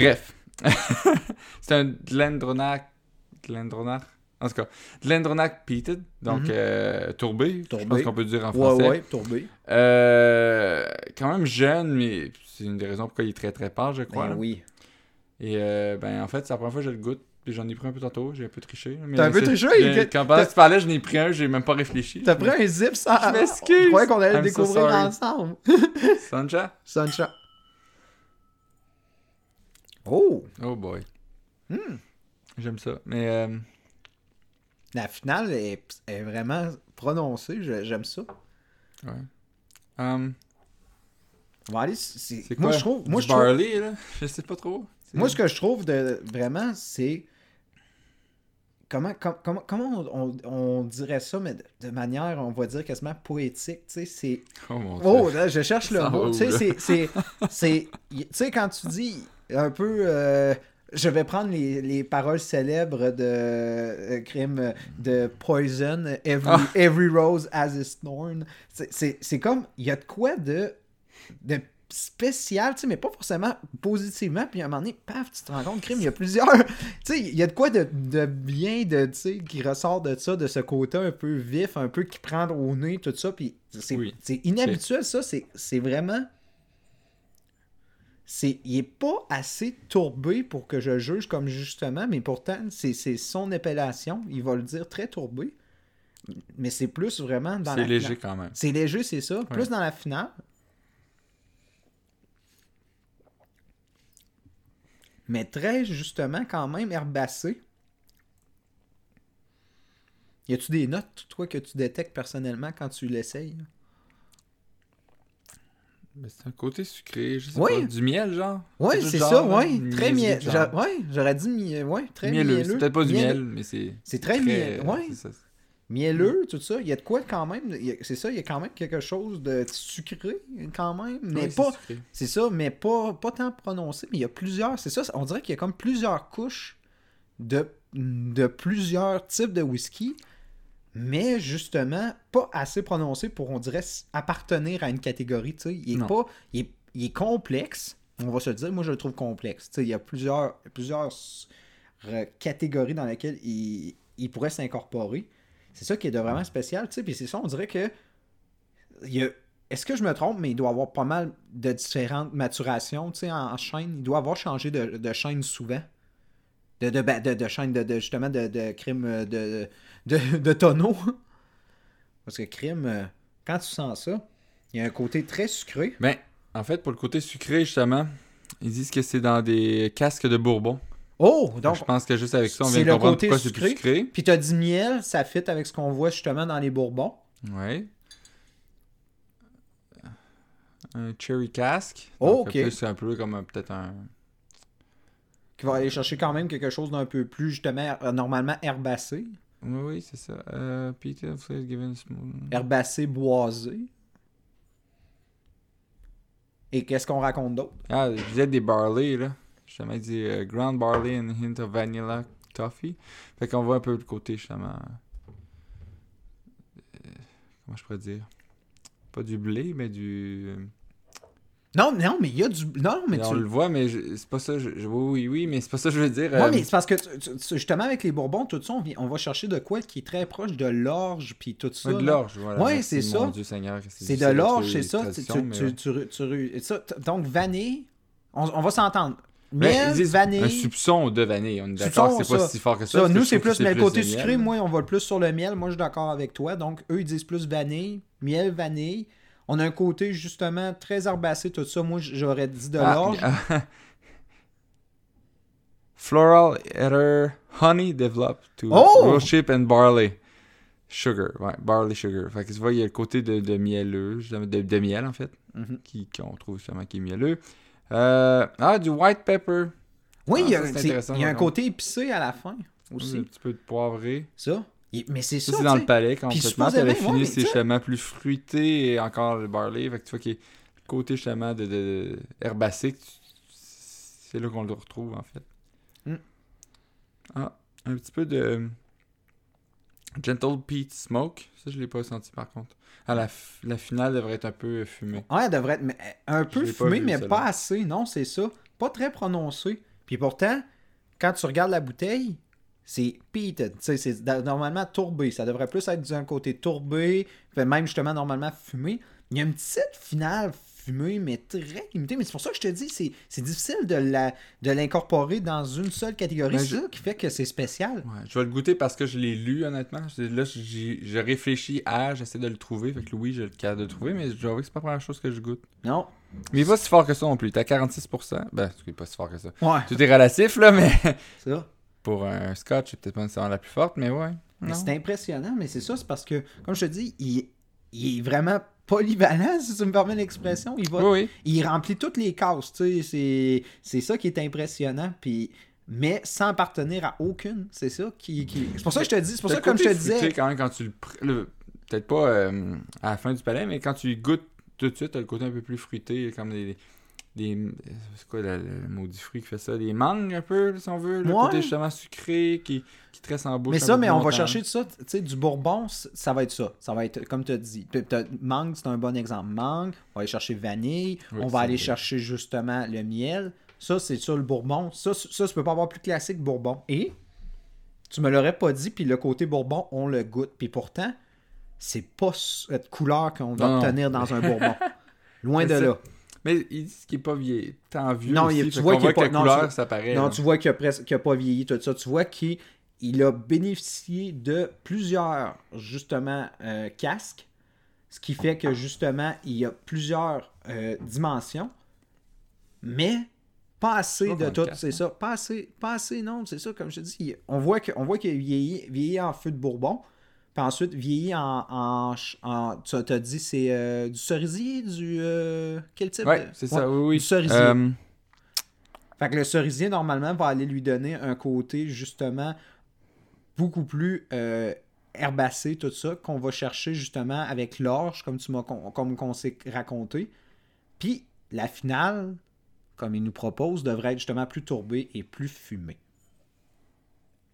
Bref. c'est un Glendronach. Glendronach? En tout cas, Glendronach Peated, donc Mhm. euh, tourbé, je Tourbé. pense qu'on peut dire en français. ouais, tourbé. Euh, quand même jeune, mais c'est une des raisons pourquoi il est très très pâle, je crois. Ben oui. Et euh, ben en fait, c'est la première fois que je le goûte. J'en ai pris un peu tantôt, j'ai un peu triché. T'as un peu triché? Quand pendant que tu parlais, je n'ai pris un, j'ai même pas réfléchi. T'as pris un zip sans. Je m'excuse. Je croyais qu'on allait le so découvrir ensemble. Sancha? Sunshine. Oh! Oh boy. Hmm. J'aime ça. Mais euh, La finale est, est vraiment prononcée. J'aime ça. ouais. Um, On va aller. c'est- c'est moi, quoi? je trouve. Moi, je trouve- là? Je sais pas trop. Moi, ce que je trouve de vraiment, c'est. Comment, com- comment, comment on, on- on dirait ça, mais de, de manière, on va dire quasiment poétique, tu sais, c'est... Oh mon Oh, là, je cherche le Ça mot, tu sais, c'est... c'est- c'est- y- Tu sais, quand tu dis un peu... euh, je vais prendre les, les paroles célèbres de euh, crime de Poison, Every, Ah. every Rose has its thorn. C'est comme, il y a de quoi de, de spécial, tu sais, mais pas forcément positivement. Puis à un moment donné, paf, tu te rends compte, crime, il y a plusieurs. tu sais, il y a de quoi de, de bien, de, tu sais, qui ressort de ça, de ce côté un peu vif, un peu qui prend au nez, tout ça. Puis c'est Oui. inhabituel, ça. C'est vraiment. Il est pas assez tourbé pour que je juge comme justement, mais pourtant, c'est son appellation. Il va le dire très tourbé. Mais c'est plus vraiment dans la C'est léger quand même. C'est léger, c'est ça. Plus dans la finale. Mais très justement, quand même, herbacé. Y a-tu des notes, toi, que tu détectes personnellement quand tu l'essayes? C'est un côté sucré, je sais Oui. pas. Du miel, genre? Oui, c'est ça, oui. Très miel. Oui, j'aurais dit mi- ouais, très Mielleux. mielleux. C'est peut-être pas du miel, mais c'est. C'est très miel- ouais. Mielleux, tout ça. Il y a de quoi quand même. C'est ça, il y a quand même quelque chose de sucré, quand même. Mais pas. C'est ça, mais pas, pas tant prononcé. Mais il y a plusieurs. C'est ça, on dirait qu'il y a comme plusieurs couches de, de plusieurs types de whisky. Mais justement, pas assez prononcé pour, on dirait, appartenir à une catégorie. tu sais. Il est Non. pas. Il est, il est complexe. On va se le dire. Moi, je le trouve complexe. Tu sais, Il y a plusieurs, catégories dans lesquelles il, il pourrait s'incorporer. C'est ça qui est de vraiment spécial. tu sais. Puis c'est ça, on dirait que. il Est-ce que je me trompe, mais il doit avoir pas mal de différentes maturations tu sais, en, en chaîne. Il doit avoir changé de, de chaîne souvent. De, de, ben, de, de chaîne, de, de- justement, de, de crime euh, de, de, de tonneau. Parce que crime, euh, quand tu sens ça, il y a un côté très sucré. Ben, en fait, pour le côté sucré, justement, ils disent que c'est dans des casques de Bourbon. Oh! Donc, je pense que juste avec ça, on c'est vient de comprendre côté pourquoi c'est plus sucré. puis t'as dit miel, ça fit avec ce qu'on voit justement dans les Bourbons. Ouais. Un cherry cask. Oh, ok. C'est un peu comme peut-être un. Qui va aller chercher quand même quelque chose d'un peu plus, justement, euh, normalement herbacé. Oui, oui, c'est ça. Euh, Peter Given. Herbacé boisé. Et qu'est-ce qu'on raconte d'autre? Ah, je disais des barley, là. Justement, il dit euh, ground barley and hint of vanilla toffee. Fait qu'on voit un peu le côté, justement. euh, comment je pourrais dire? Pas du blé, mais du. euh, Non, non, mais il y a du. Non, mais on tu. le voit, mais je- c'est pas ça. je- oui, oui, oui, mais c'est pas ça que je veux dire. Euh, mais c'est parce que tu- tu- tu- justement avec les Bourbons, tout ça, on, vient- on va chercher de quoi qui est très proche de l'orge puis tout ça. ouais, de l'orge, voilà. Merci, c'est mon ça. C'est de l'orge, c'est ça. mais ça, donc vanille, on, on va s'entendre. Ben, Miel, disent vanille. Un soupçon de vanille. On est d'accord c'est pas ça. si fort que ça. Nous, c'est plus, mais le côté sucré, moi, on va plus sur le miel. Moi, je suis d'accord avec toi. Donc, eux, ils disent plus vanille, miel, vanille. On a un côté, justement, très herbacé, tout ça. Moi, j'aurais dit de Ah, l'orge. ah, Floral ether honey developed to Oh! chip and barley sugar. Ouais, barley sugar. Fait que tu vois, il y a le côté de, de mielleux, de, de miel en fait, Mhm. qui qu'on trouve justement qui est mielleux. Euh, ah, du white pepper. Oui, Ah, il y a, y un côté épicé à la fin aussi. Un petit peu de poivré. Ça. Mais c'est ça. C'est dans tu le palais complètement. La supposément, ouais, fini, tu sais- justement plus fruité et encore le barley. Fait que tu vois qu'il y a le côté justement de, herbacé. tu- C'est là qu'on le retrouve en fait. Mm. Ah, un petit peu de Gentle Peat Smoke. Ça, je l'ai pas senti par contre. Ah, la, la finale devrait être un peu fumée. Ouais, elle devrait être mais, un peu l'ai pas fumé, vu, mais pas assez. Non, c'est ça. pas très prononcé. Puis pourtant, quand tu regardes la bouteille, c'est peated. Tu sais, c'est normalement tourbé. Ça devrait plus être d'un côté tourbé, même justement normalement fumé. Il y a une petite finale fumée, mais très limitée. Mais c'est pour ça que je te dis, c'est c'est difficile de la de l'incorporer dans une seule catégorie. Ben, c'est je- ça qui fait que c'est spécial. Ouais, je vais le goûter parce que je l'ai lu, honnêtement. C'est- Là, j'ai j'ai réfléchi à, j'essaie de le trouver. Fait que oui, j'ai le cas de le trouver, mais je que c'est pas la première chose que je goûte. Non. Mais il est pas si fort que ça non plus. T'as 46%. Ben, c'est pas si fort que ça. Ouais. Tout est relatif, là, mais Ça. pour un scotch, c'est peut-être pas nécessairement la plus forte, mais ouais. Mais c'est impressionnant, mais c'est ça, c'est parce que, comme je te dis, il, il est vraiment polyvalent, si tu me permets l'expression. Il va, Oui, oui. il remplit toutes les cases, tu sais. C'est, c'est ça qui est impressionnant, puis mais sans appartenir à aucune. C'est ça qui. qui- C'est pour ça que je te dis, c'est pour ça que, comme je te disais. quand même quand tu le. Peut-être pas euh, à la fin du palais, mais quand tu goûtes tout de suite, t'as le côté un peu plus fruité, comme des. Des euh, c'est quoi le, le maudit fruit qui fait ça? Des mangues un peu, si on veut. Le Ouais. côté justement sucré qui, qui te reste en bouche. Mais ça, mais on va chercher de ça, tu sais, du bourbon, ça va être ça. Ça va être, comme tu as dit, mangue, c'est un bon exemple. Mangue, on va aller chercher vanille, Oui, on va aller vrai. chercher justement le miel. Ça, c'est ça le bourbon. Ça, ça, tu peux pas avoir plus classique bourbon. Et tu me l'aurais pas dit, puis le côté bourbon, on le goûte. Puis pourtant, c'est pas cette couleur qu'on va Non, obtenir dans un bourbon. Loin de là. Mais ils disent qu'il est pas vieilli. Tant vieux. Non, aussi, il- tu vois qu'il pas- non, couleur, tu- ça paraît. Non, tu vois qu'il a, presque, qu'il a pas vieilli, tout ça. Tu vois qu'il il a bénéficié de plusieurs, justement, euh, casques. Ce qui fait que, justement, il y a plusieurs euh, dimensions. Mais pas assez de tout, c'est ça. Pas assez, pas assez, non, c'est ça, comme je te dis. il- On voit qu'il a vieilli, vieilli en feu de Bourbon. Puis ensuite, vieilli en. en, en- tu as dit, c'est euh, du cerisier, du. euh, quel type Ouais, de- c'est Ouais, ça, oui, oui. Du cerisier. Euh, Fait que le cerisier, normalement, va aller lui donner un côté, justement, beaucoup plus euh, herbacé, tout ça, qu'on va chercher, justement, avec l'orge, comme tu m'as comme qu'on s'est raconté. Puis, la finale, comme il nous propose, devrait être justement plus tourbée et plus fumée.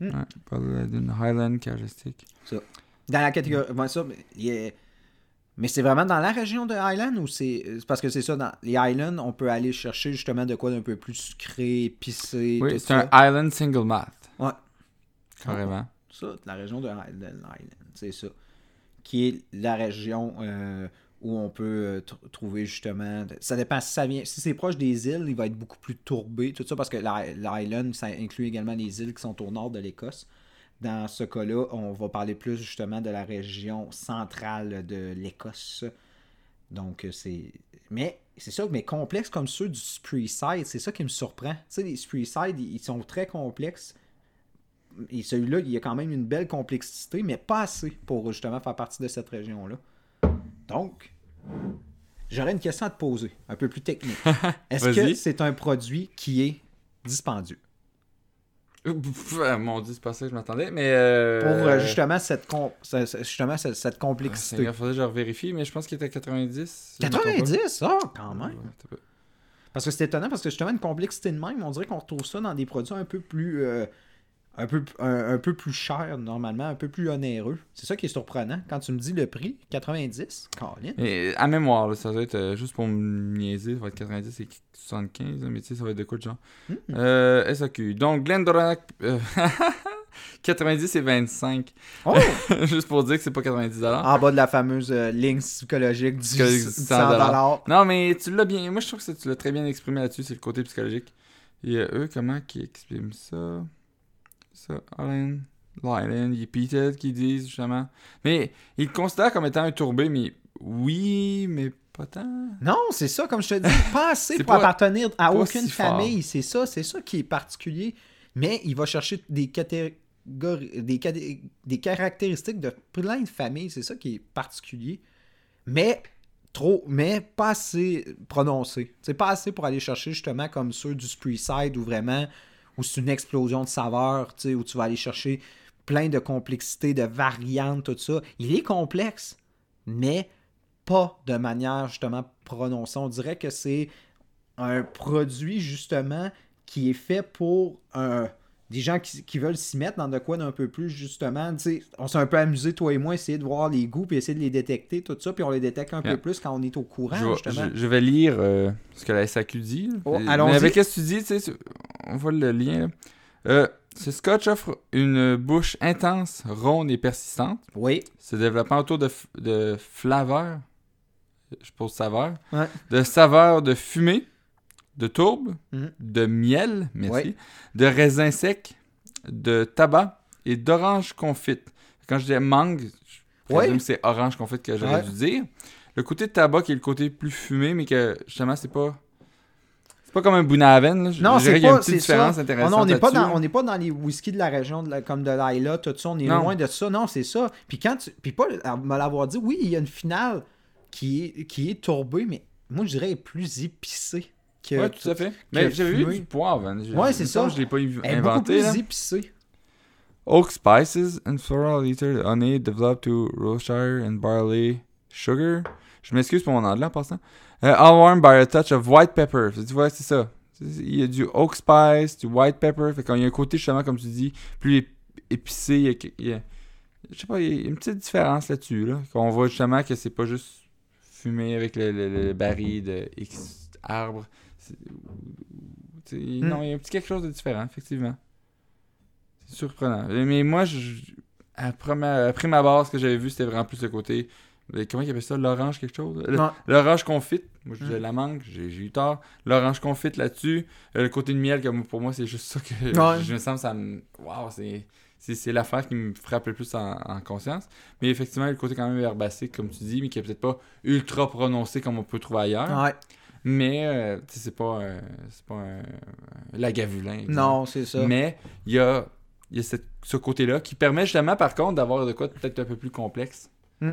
ouais, pas de- d'une Highland Carestic. Dans la catégorie... ça, mais c'est vraiment dans la région de Highland ou c'est... Parce que c'est ça, dans les Highlands, on peut aller chercher justement de quoi d'un peu plus sucré, épicé, Oui, c'est un Island Single Malt. Ouais. Carrément. Ça, la région de Highland, c'est ça. Qui est la région euh, où on peut euh, tr- trouver justement. Ça dépend si ça vient. Si c'est proche des îles, il va être beaucoup plus tourbé, tout ça, parce que l'I- l'Highland, ça inclut également les îles qui sont au nord de l'Écosse. Dans ce cas-là, on va parler plus justement de la région centrale de l'Écosse. Donc, euh, c'est. Mais c'est ça, mais complexe comme ceux du Spreeside, c'est ça qui me surprend. Tu sais, les Spreeside, ils sont très complexes. Et celui-là, il y a quand même une belle complexité, mais pas assez pour justement faire partie de cette région-là. Donc, j'aurais une question à te poser, un peu plus technique. Est-ce que c'est un produit qui est dispendieux? Ah, Mon dieu, c'est pas ça que je m'attendais, mais. Euh... Pour euh, justement cette, com- justement cette, cette Ah, complexité. Il faudrait que je vérifie, mais je pense qu'il était à 90. si je me trompe pas. 90, ah, quand même. Ouais, Parce que c'est étonnant, parce que justement, une complexité de même, on dirait qu'on retrouve ça dans des produits un peu plus. euh, un, peu, un, un peu plus chers, normalement, un peu plus onéreux. C'est ça qui est surprenant. Quand tu me dis le prix, 90, Colin. Mais à mémoire, là, ça doit être euh, juste pour me niaiser, ça va être 90 et 75, là, mais tu sais, ça va être de quoi de genre? Hmm. Euh, SAQ. Donc, Glendronach. euh, 90 et 25. Oh! juste pour dire que c'est pas 90 en bas de la fameuse euh, ligne psychologique du Psychologique 100 du 100 dollars. Non, mais tu l'as bien. Moi, je trouve que tu l'as très bien exprimé là-dessus, c'est le côté psychologique. Et euh, eux, comment qu'ils expriment ça? Ça, Allen. Lylan, il qui disent justement. Mais ils le considèrent comme étant un tourbé, mais oui, mais pas tant. Non, c'est ça, comme je te dis, pas assez pour pas- appartenir à aucune si famille. C'est ça, c'est ça qui est particulier. Mais il va chercher des catégories, des, caractéristiques de plein de familles. C'est ça qui est particulier. Mais trop, mais pas assez prononcé. C'est pas assez pour aller chercher justement comme ceux du Spreeside où vraiment, où c'est une explosion de saveurs, tu sais, où tu vas aller chercher plein de complexité, de variantes, tout ça. Il est complexe, mais pas de manière justement prononcée. On dirait que c'est un produit justement qui est fait pour un des gens qui, qui veulent s'y mettre dans de quoi d'un peu plus, justement, tu sais, on s'est un peu amusé, toi et moi, essayer de voir les goûts, puis essayer de les détecter, tout ça, puis on les détecte un Yeah. peu plus quand on est au courant, Je, justement. je- je vais lire euh, ce que la SAQ dit. Oh, Mais avec ce que tu dis, tu sais, on voit le lien. Euh, ce scotch offre une bouche intense, ronde et persistante, Oui, se développant autour de, de flaveurs, je pose saveur, Ouais. de saveurs de fumée, de tourbe, Mhm. de miel, merci, Ouais. de raisins secs, de tabac et d'orange confite. Quand je dis mangue, je que c'est orange confite que j'aurais Ouais. dû dire. Le côté de tabac qui est le côté plus fumé, mais que justement, c'est pas. C'est pas comme un Bounaven. Là. Non, c'est qu'il y a pas- une petite différence ça. Intéressante. non, on n'est pas, dans- pas les whiskies de la région de la- comme de l'Aïla, tout ça. On est Non. loin de ça. Non, c'est ça. Puis quand tu. Puis pas à me l'avoir dit, oui, il y a une finale qui est, qui est tourbée, mais moi, je dirais plus épicée. Que Ouais, tout à fait. Mais j'avais vu du poivre. hein. Ouais, c'est ça. Je l'ai pas Elle est beaucoup inventé. plus épicée. Oak spices and floral ether honey developed to Rothshire and barley sugar. Je m'excuse pour mon anglais en passant. Uh, all warmed by a touch of white pepper. Tu vois, c'est ça. Il y a du oak spice, du white pepper. Fait qu'il y a un côté, justement, comme tu dis, plus ép- épicé. Il y a, il y a- je sais pas, il y a une petite différence là-dessus. Là, Qu'on voit justement que c'est pas juste fumé avec le, le- le baril de X sais, Non, il y a un petit quelque chose de différent, effectivement. C'est surprenant. Mais moi, je, à, première, à prime abord, ce que j'avais vu, c'était vraiment plus le côté. Comment il appelle ça? L'orange, quelque chose? L'orange confite. Moi, je disais Mm. la mangue, j'ai eu tort. L'orange confite là-dessus. Euh, le côté de miel, comme pour moi, c'est juste ça que Ouais. je me sens, ça me. Waouh, c'est. C'est l'affaire qui me frappe le plus en, en conscience. Mais effectivement, le côté quand même herbacé, comme tu dis, mais qui est peut-être pas ultra prononcé comme on peut trouver ailleurs. Ouais. Mais, euh, sais, c'est pas, euh, pas lagavulin. exemple. Non, c'est ça. Mais il y a, il y a cette- ce côté-là qui permet justement, par contre, d'avoir de quoi peut-être un peu plus complexe. Mm.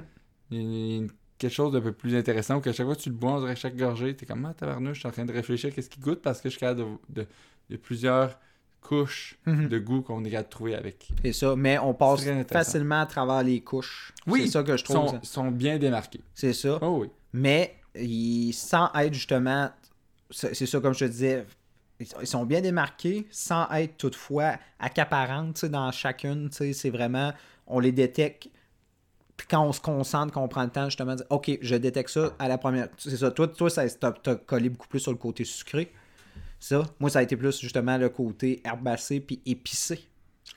Une- quelque chose d'un peu plus intéressant où qu'à chaque fois que tu le bois, on dirait chaque gorgée, t'es comme, ah, tabarnouche, je suis en train de réfléchir à qu'est-ce qui goûte? Parce que je suis capable de, de, de plusieurs couches Mhm. de goût qu'on est capable de trouver avec. C'est ça. Mais on passe facilement à travers les couches. Oui, C'est ça que je trouve. sont, sont bien démarqués. C'est ça. Oh oui. mais ils, sans être justement, c'est ça comme je te disais, ils sont bien démarqués sans être toutefois accaparantes dans chacune. C'est vraiment, on les détecte. Puis quand on se concentre, qu'on prend le temps justement de dire, OK, je détecte ça à la première. C'est ça. Toi, toi ça t'as collé beaucoup plus sur le côté sucré. Ça. Moi, ça a été plus justement le côté herbacé puis épicé.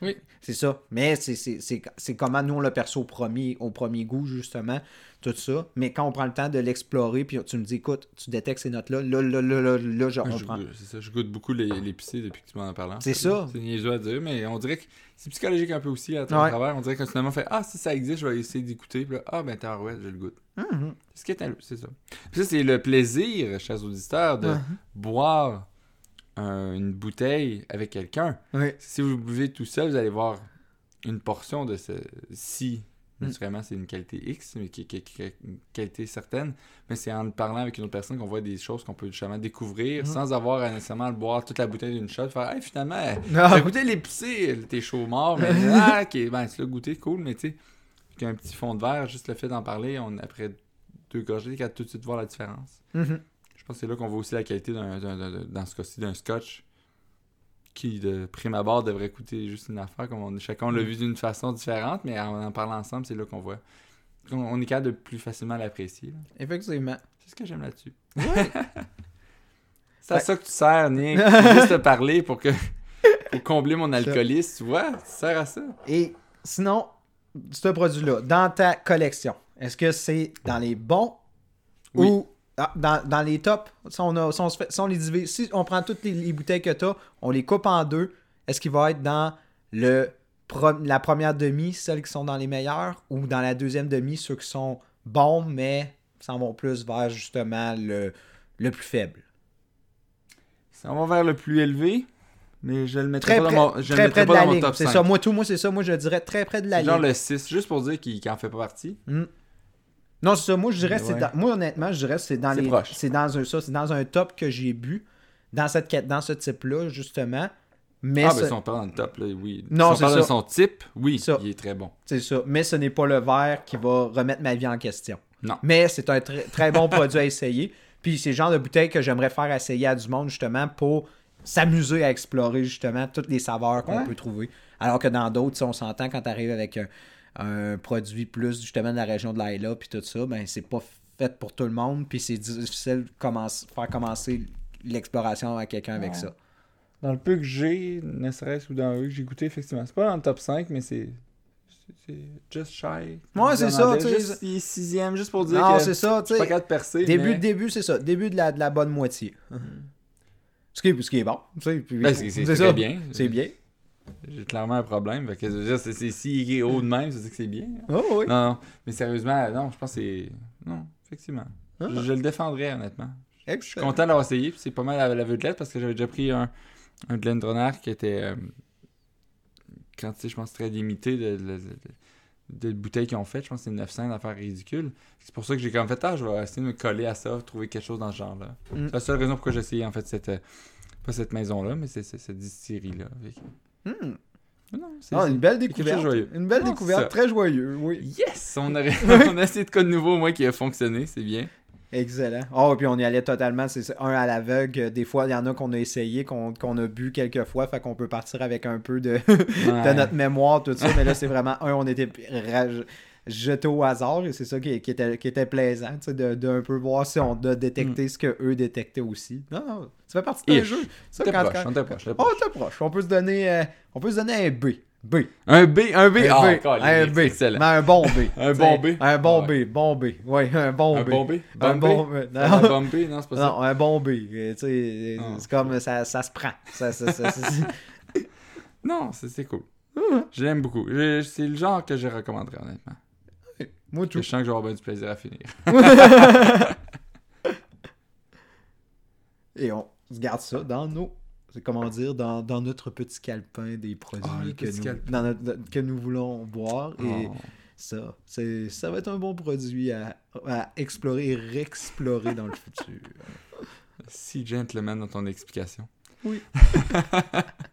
Oui. C'est ça. Mais c'est- c'est c'est- c'est comment nous on le perçoit au premier, au premier goût, justement, tout ça. Mais quand on prend le temps de l'explorer, puis tu me dis, écoute, tu détectes ces notes-là, là, là, là, là, là, je, prend. c'est ça, je goûte beaucoup l'épicé depuis que tu m'en as parlé. en C'est fait, ça. C'est niaiseux à dire, mais on dirait que c'est psychologique un peu aussi à travers. On dirait que finalement, on fait Ah, si ça existe, je vais essayer d'écouter. Puis là, ah, ben, t'as ouais, je le goûte. Mhm. C'est ce qui est un- c'est ça. Puis ça, c'est le plaisir, chers auditeurs, de Mhm. boire un- une bouteille avec quelqu'un. Oui. Si vous buvez tout seul, vous allez voir une portion de ce. Si, Mm. naturellement, c'est une qualité X, mais qui, qui- une qualité certaine, mais c'est en parlant avec une autre personne qu'on voit des choses qu'on peut justement découvrir Mm. sans avoir à nécessairement le boire toute la bouteille d'une shot. Faire, hey, finalement, t'as goûté l'épicé, t'es chaud mort, mais ah, ok, ben, tu l'as goûté, cool, mais tu sais, avec un petit fond de verre, juste le fait d'en parler, on, après deux gorgées, capable tout de suite voir la différence. Mhm. Je pense que c'est là qu'on voit aussi la qualité d'un, d'un- d'un- dans ce cas-ci d'un scotch qui, de prime abord, devrait coûter juste une affaire. Comme on, chacun l'a vu d'une façon différente, mais en en parlant ensemble, c'est là qu'on voit. qu'on- On est capable de plus facilement l'apprécier. là. Effectivement. C'est ce que j'aime là-dessus. c'est à ça que tu sers, Nick. C'est juste te parler pour que pour combler mon alcoolisme, tu vois? Tu sers à ça. Et sinon, ce produit-là, dans ta collection, est-ce que c'est dans les bons Oui. ou dans, dans les tops? Si on, a- si on se fait- si on les divise, si on prend toutes les, les bouteilles que tu as, on les coupe en deux, est-ce qu'il va être dans le pro- la première demi, celles qui sont dans les meilleures, ou dans la deuxième demi, ceux qui sont bons, mais s'en vont plus vers justement le, le plus faible? Ça va vers le plus élevé, mais je le mettrai Très pas près, dans mon, je le très près de pas la dans mon ligne. top C'est 5. ça, moi tout, moi c'est ça, moi je dirais très près de la C'est genre ligne. le 6, juste pour dire qu'il n'en fait pas partie. Hmm. Non, c'est ça. Moi, je dirais, c'est ouais. dans- moi, honnêtement, je dirais, c'est dans C'est les, proche. c'est dans un ça, c'est dans un top que j'ai bu, dans cette quête- dans ce type-là, justement. Mais Ah, ce- ben si on parle dans le top, là, oui. Non, si on c'est parle de ça. son type, oui, Ça. il est très bon. c'est ça. Mais ce n'est pas le verre qui va remettre ma vie en question. Non. Mais c'est un très, très bon produit à essayer. Puis c'est le genre de bouteille que j'aimerais faire essayer à du monde, justement, pour s'amuser à explorer justement toutes les saveurs qu'on Ouais. peut trouver. Alors que dans d'autres, si on s'entend quand tu arrives avec un, un produit plus justement de la région de l'Aïla puis tout ça, ben c'est pas fait pour tout le monde, puis c'est difficile de commencer, faire commencer l'exploration à quelqu'un avec Ouais. ça. Dans le peu que j'ai, ne serait-ce ou dans eux que j'ai goûté, effectivement. C'est pas dans le top 5, mais c'est. c'est- just shy. Ouais, c'est ça, tu sais, juste- Il est sixième, juste pour dire Non, que c'est ça, je tu pas sais. de percer. Début, mais... début, c'est ça. Début de la, de la bonne moitié. Ce qui est, ce qui est bon. tu sais, puis- Ben, c'est ça. bien. C'est bien. J'ai clairement un problème. Fait que, c'est- si il est haut de même, ça veut dire que c'est bien. Oh, oui. Non, non. Mais sérieusement, non, je pense que c'est. Non, effectivement. Ah. Je, je le défendrais, honnêtement. Je suis content d'avoir essayé. C'est pas mal la de lettre parce que j'avais déjà pris un, un qui était. euh, quantité, je pense, très limitée de, de, de- de bouteilles qu'ils ont faites. Je pense que c'est 900 d'affaires ridicules. C'est pour ça que j'ai comme fait, ah, je vais essayer de me coller à ça, trouver quelque chose dans ce genre-là. Mm. C'est la seule raison pourquoi j'ai essayé, en fait, cette. euh, pas cette maison-là, mais c'est c'est- cette distillerie-là. Hmm. Non. Ah, une belle découverte. joyeux. Une belle découverte, très joyeux, oui. Yes! On, aurait... on a essayé de quoi de nouveau, moi, qui a fonctionné, c'est bien. Excellent. Oh, puis on y allait totalement, c'est un à l'aveugle. Des fois, il y en a qu'on a essayé, qu'on a bu quelques fois, fait qu'on peut partir avec un peu de, de notre mémoire, tout ça. Mais là, c'est vraiment un, on était raj- jeté au hasard et c'est ça qui, qui était, qui était plaisant, tu sais, de, de un peu voir si on a détecté ce que eux détectaient aussi. Non, non, ça fait partie d'un jeu. Ça, T'es quand- proche, quand- on t'est proche, t'es Oh, proche. t'es proche. On peut se donner, euh, on peut se donner un B. B. Un B, un B, Un ah, B. câlisse, Un B. excellent. Mais un bon B. Un bon B. Un bon Ouais. B. Bon B. Oui, un bon Un B. bon B? Un Bon B? B. Un Non. bon B, non, c'est pas ça. Non, un bon B. tu sais, Ah. C'est comme ça, ça se prend. Ça, ça, ça, ça- ça- Non, c'est cool. Mhm. Je l'aime beaucoup. C'est le genre que je recommanderais, honnêtement. Moi, Je tout. sens que j'aurai bien du plaisir à finir. Et on se garde ça dans nos. Comment dire, dans, dans notre petit calepin des produits Ah, que, nous, calepin. dans notre- que nous voulons boire. Et Oh. ça, ça va être un bon produit à, à explorer et réexplorer dans le futur. Si gentleman dans ton explication. Oui.